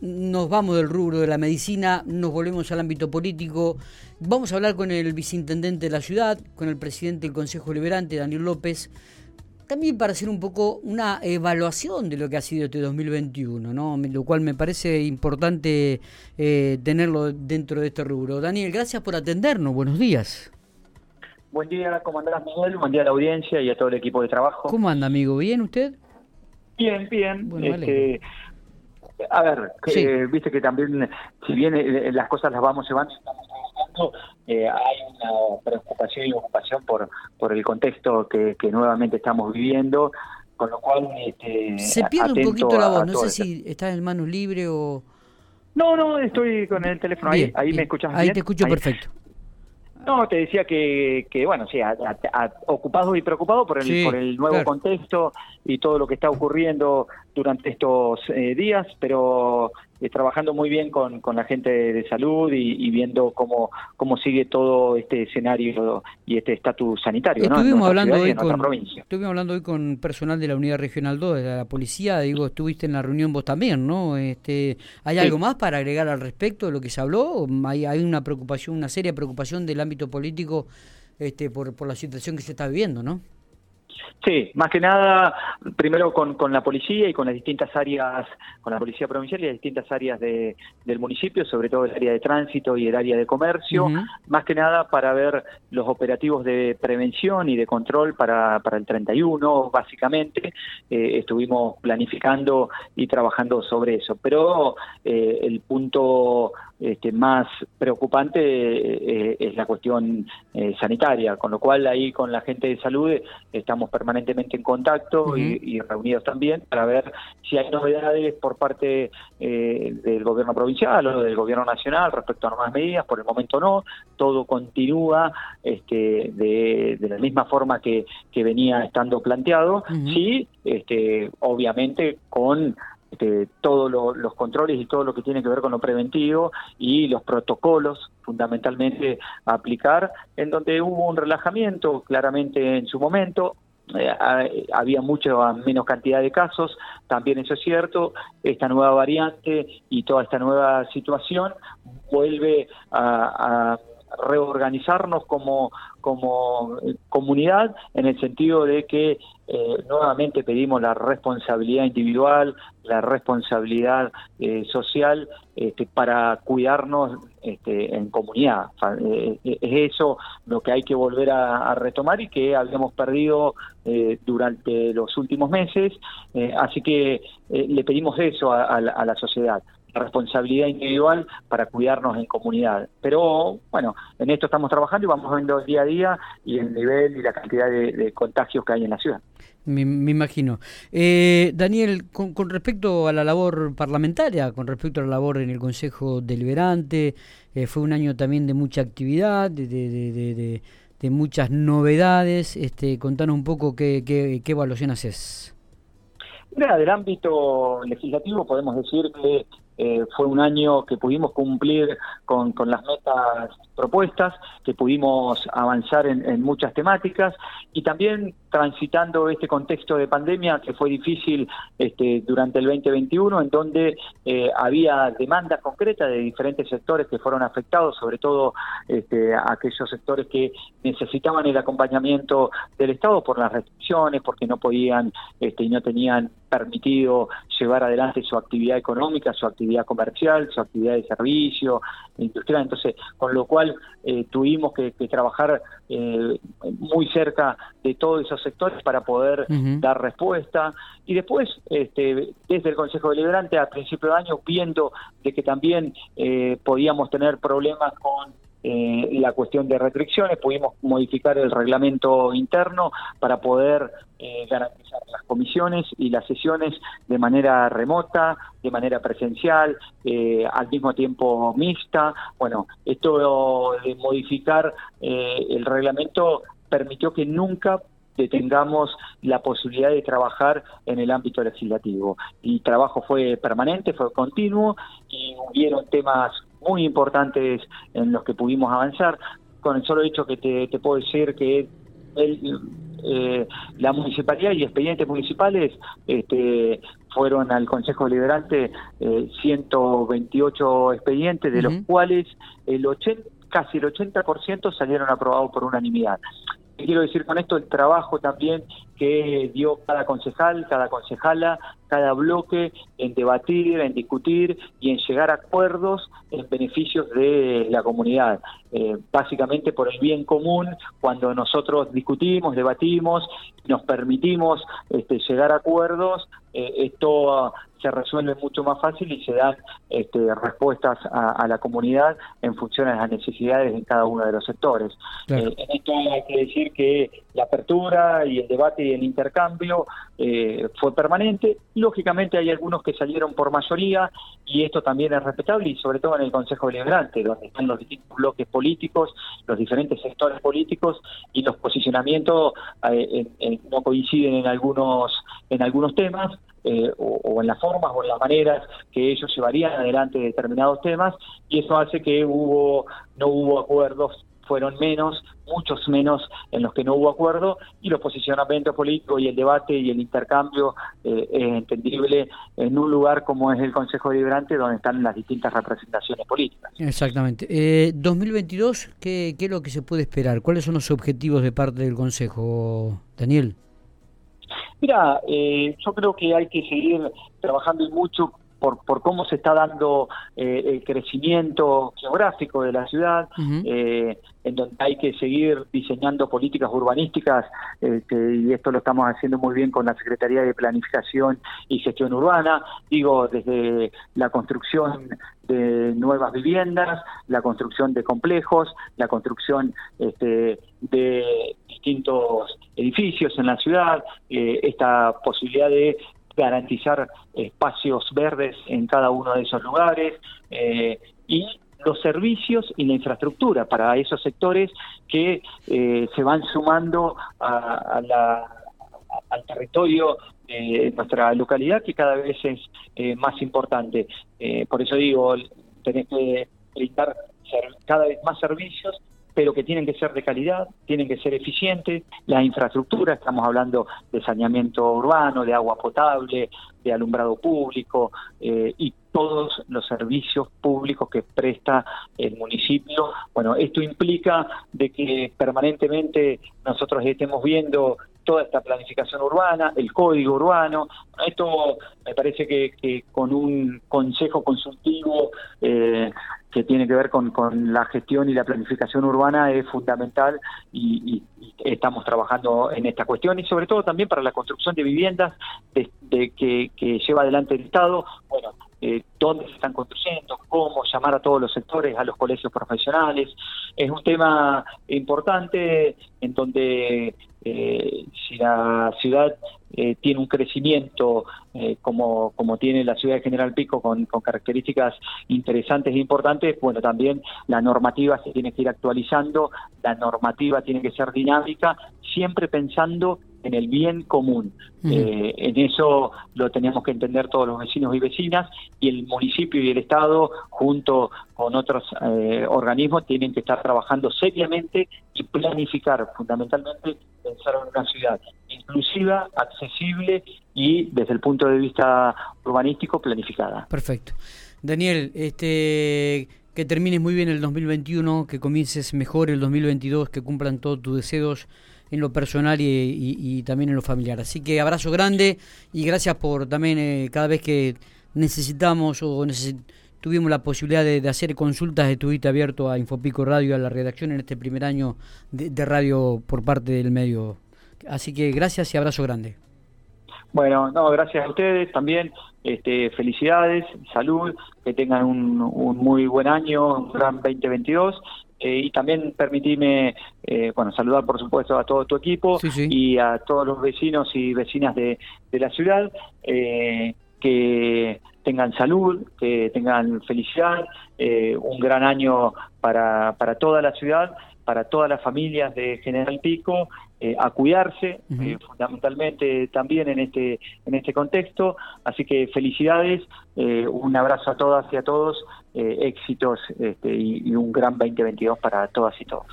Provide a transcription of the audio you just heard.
nos vamos del rubro de la medicina, nos volvemos al ámbito político. Vamos a hablar con el viceintendente de la ciudad, con el presidente del Consejo Liberante, Daniel López, también para hacer un poco una evaluación de lo que ha sido este 2021, ¿no? lo cual me parece importante eh, tenerlo dentro de este rubro. Daniel, gracias por atendernos, buenos días. Buen día, ¿cómo andás Miguel? Buen día a la audiencia y a todo el equipo de trabajo. ¿Cómo anda, amigo? ¿Bien usted? Bien, bien. este, a ver, eh, viste que también, si bien eh, las cosas las vamos llevando, estamos trabajando, eh, hay una preocupación y ocupación por, por el contexto que, que nuevamente estamos viviendo, con lo cual... Este, Se pierde un poquito la voz, no sé si estás en manos libre o... No, no, estoy con el teléfono ahí, ahí me escuchas Ahí te escucho perfecto. No, te decía que, que bueno, sí, ocupado y preocupado por el, por el nuevo contexto y todo lo que está ocurriendo durante estos eh, días, pero eh, trabajando muy bien con, con, la gente de salud y, viendo cómo, cómo sigue todo este escenario y este estatus sanitario. Estuvimos, hablando hoy con, estuvimos hablando hoy con personal de la Unidad Regional 2, de la policía, digo, estuviste en la reunión vos también, ¿no? Este, ¿Hay algo más para agregar al respecto de lo que se habló? ¿Hay, hay una preocupación, una seria preocupación del ámbito político este, por, por la situación que se está viviendo, ¿no? Sí, más que nada, primero con, con la policía y con las distintas áreas, con la policía provincial y las distintas áreas de, del municipio, sobre todo el área de tránsito y el área de comercio, más que nada para ver los operativos de prevención y de control para, para el 31, básicamente. Eh, estuvimos planificando y trabajando sobre eso, pero eh, el punto este, más preocupante eh, es la cuestión sanitaria, con lo cual ahí con la gente de salud estamos permanentemente en contacto y, reunidos también para ver si hay novedades por parte eh, del gobierno provincial o del gobierno nacional respecto a nuevas medidas. Por el momento no, todo continúa este, de, la misma forma que, que venía estando planteado, sí, este, obviamente con este, todos los controles y todo lo que tiene que ver con lo preventivo y los protocolos fundamentalmente a aplicar, en donde hubo un relajamiento claramente en su momento, eh, había mucho menos cantidad de casos, también eso es cierto, esta nueva variante y toda esta nueva situación vuelve a reorganizarnos como, como comunidad en el sentido de que eh, nuevamente pedimos la responsabilidad individual, la responsabilidad eh, social este, para cuidarnos este, en comunidad. Eh, es eso lo que hay que volver a, retomar y que habíamos perdido durante los últimos meses. así que le pedimos eso a la sociedad responsabilidad individual para cuidarnos en comunidad. Pero bueno, en esto estamos trabajando y vamos viendo día a día y el nivel y la cantidad de, contagios que hay en la ciudad. Me, imagino. Eh, Daniel, con, respecto a la labor parlamentaria, con respecto a la labor en el Consejo Deliberante, eh, fue un año también de mucha actividad, de, de, de, muchas novedades. Este, contanos un poco qué, qué, qué evaluación haces. Mira, del ámbito legislativo podemos decir que eh, fue un año que pudimos cumplir con, con las metas propuestas, que pudimos avanzar en, muchas temáticas y también transitando este contexto de pandemia que fue difícil este, durante el 2021, en donde eh, había demandas concretas de diferentes sectores que fueron afectados, sobre todo este, aquellos sectores que necesitaban el acompañamiento del Estado por las restricciones, porque no podían este, y no tenían permitido llevar adelante su actividad económica, su actividad comercial, su actividad de servicio, industrial. Entonces, con lo cual eh, tuvimos que, trabajar eh, muy cerca de todos esos sectores para poder dar respuesta. Y después, este, desde el Consejo Deliberante, a principio de año, viendo de que también eh, podíamos tener problemas con eh, la cuestión de restricciones, pudimos modificar el reglamento interno para poder eh, garantizar las comisiones y las sesiones de manera remota, de manera presencial, eh, al mismo tiempo mixta. Bueno, esto de modificar el reglamento permitió que nunca tengamos la posibilidad de trabajar en el ámbito legislativo. Y trabajo fue permanente, fue continuo y hubieron temas muy importantes en los que pudimos avanzar. Con el solo hecho que te, puedo decir que el, eh, la municipalidad y expedientes municipales este, fueron al Consejo Deliberante 128 expedientes, de los cuales el 80, casi el 80% salieron aprobados por unanimidad. Quiero decir con esto el trabajo también que dio cada concejal, cada concejala, cada bloque en debatir, en discutir y en llegar a acuerdos en beneficios de la comunidad. Eh, básicamente por el bien común, cuando nosotros discutimos, debatimos, nos permitimos este, llegar a acuerdos, eh, esto se resuelve mucho más fácil y se dan este, respuestas a, la comunidad en función a las necesidades en cada uno de los sectores. Eh, en esto hay que decir que la apertura y el debate y el intercambio eh, fue permanente. Lógicamente hay algunos que salieron por mayoría y esto también es respetable y sobre todo en el Consejo Deliberante, donde están los distintos bloques políticos, los diferentes sectores políticos y los posicionamientos eh, no coinciden en algunos en algunos temas, eh, o, en las formas o en las maneras que ellos llevarían adelante determinados temas y eso hace que hubo no hubo acuerdos fueron menos, muchos menos en los que no hubo acuerdo y los posicionamientos políticos y el debate y el intercambio eh, es entendible en un lugar como es el Consejo Deliberante donde están las distintas representaciones políticas. Exactamente. Eh, 2022, ¿qué, ¿qué es lo que se puede esperar? ¿Cuáles son los objetivos de parte del Consejo, Daniel? Mira, eh, yo creo que hay que seguir trabajando mucho por, por cómo se está dando eh, el crecimiento geográfico de la ciudad, eh, en donde hay que seguir diseñando políticas urbanísticas, este, y esto lo estamos haciendo muy bien con la Secretaría de Planificación y Gestión Urbana, digo, desde la construcción de nuevas viviendas, la construcción de complejos, la construcción este, de distintos edificios en la ciudad, eh, esta posibilidad de garantizar espacios verdes en cada uno de esos lugares eh, y los servicios y la infraestructura para esos sectores que eh, se van sumando a, al territorio de nuestra localidad que cada vez es más importante. por eso digo, tenés que brindar cada vez más servicios pero que tienen que ser de calidad, tienen que ser eficientes, la infraestructura, estamos hablando de saneamiento urbano, de agua potable, de alumbrado público eh, y todos los servicios públicos que presta el municipio. Bueno, esto implica de que permanentemente nosotros estemos viendo toda esta planificación urbana, el código urbano. Esto me parece que, con un consejo consultivo eh, que tiene que ver con, la gestión y la planificación urbana es fundamental y, estamos trabajando en esta cuestión y sobre todo también para la construcción de viviendas de, que, lleva adelante el Estado. Bueno, eh, dónde se están construyendo, cómo llamar a todos los sectores, a los colegios profesionales. Es un tema importante en donde eh, si la ciudad eh, tiene un crecimiento eh, como, como tiene la ciudad de General Pico con, con, características interesantes e importantes, bueno, también la normativa se tiene que ir actualizando, la normativa tiene que ser dinámica, siempre pensando en el bien común. Eh, en eso lo tenemos que entender todos los vecinos y vecinas y el municipio y el Estado, junto con otros eh, organismos, tienen que estar trabajando seriamente y planificar, fundamentalmente, pensar en una ciudad inclusiva, accesible y desde el punto de vista urbanístico planificada. Perfecto. Daniel, este que termines muy bien el 2021, que comiences mejor el 2022, que cumplan todos tus deseos en lo personal y, también en lo familiar. Así que abrazo grande y gracias por también eh, cada vez que necesitamos o tuvimos la posibilidad de, hacer consultas, estuviste abierto a Infopico Radio, a la redacción en este primer año de, radio por parte del medio. Así que gracias y abrazo grande. Bueno, no, gracias a ustedes también. Este, felicidades, salud, que tengan un, un muy buen año, un gran 2022 eh, y también permitime, eh, bueno, saludar por supuesto a todo tu equipo y a todos los vecinos y vecinas de, de la ciudad, eh, que tengan salud, que tengan felicidad, un gran año para, para toda la ciudad, para todas las familias de General Pico, a cuidarse, fundamentalmente también en este, en este contexto. Así que felicidades, un abrazo a todas y a todos eh, éxitos este, y, y un gran 2022 para todas y todos.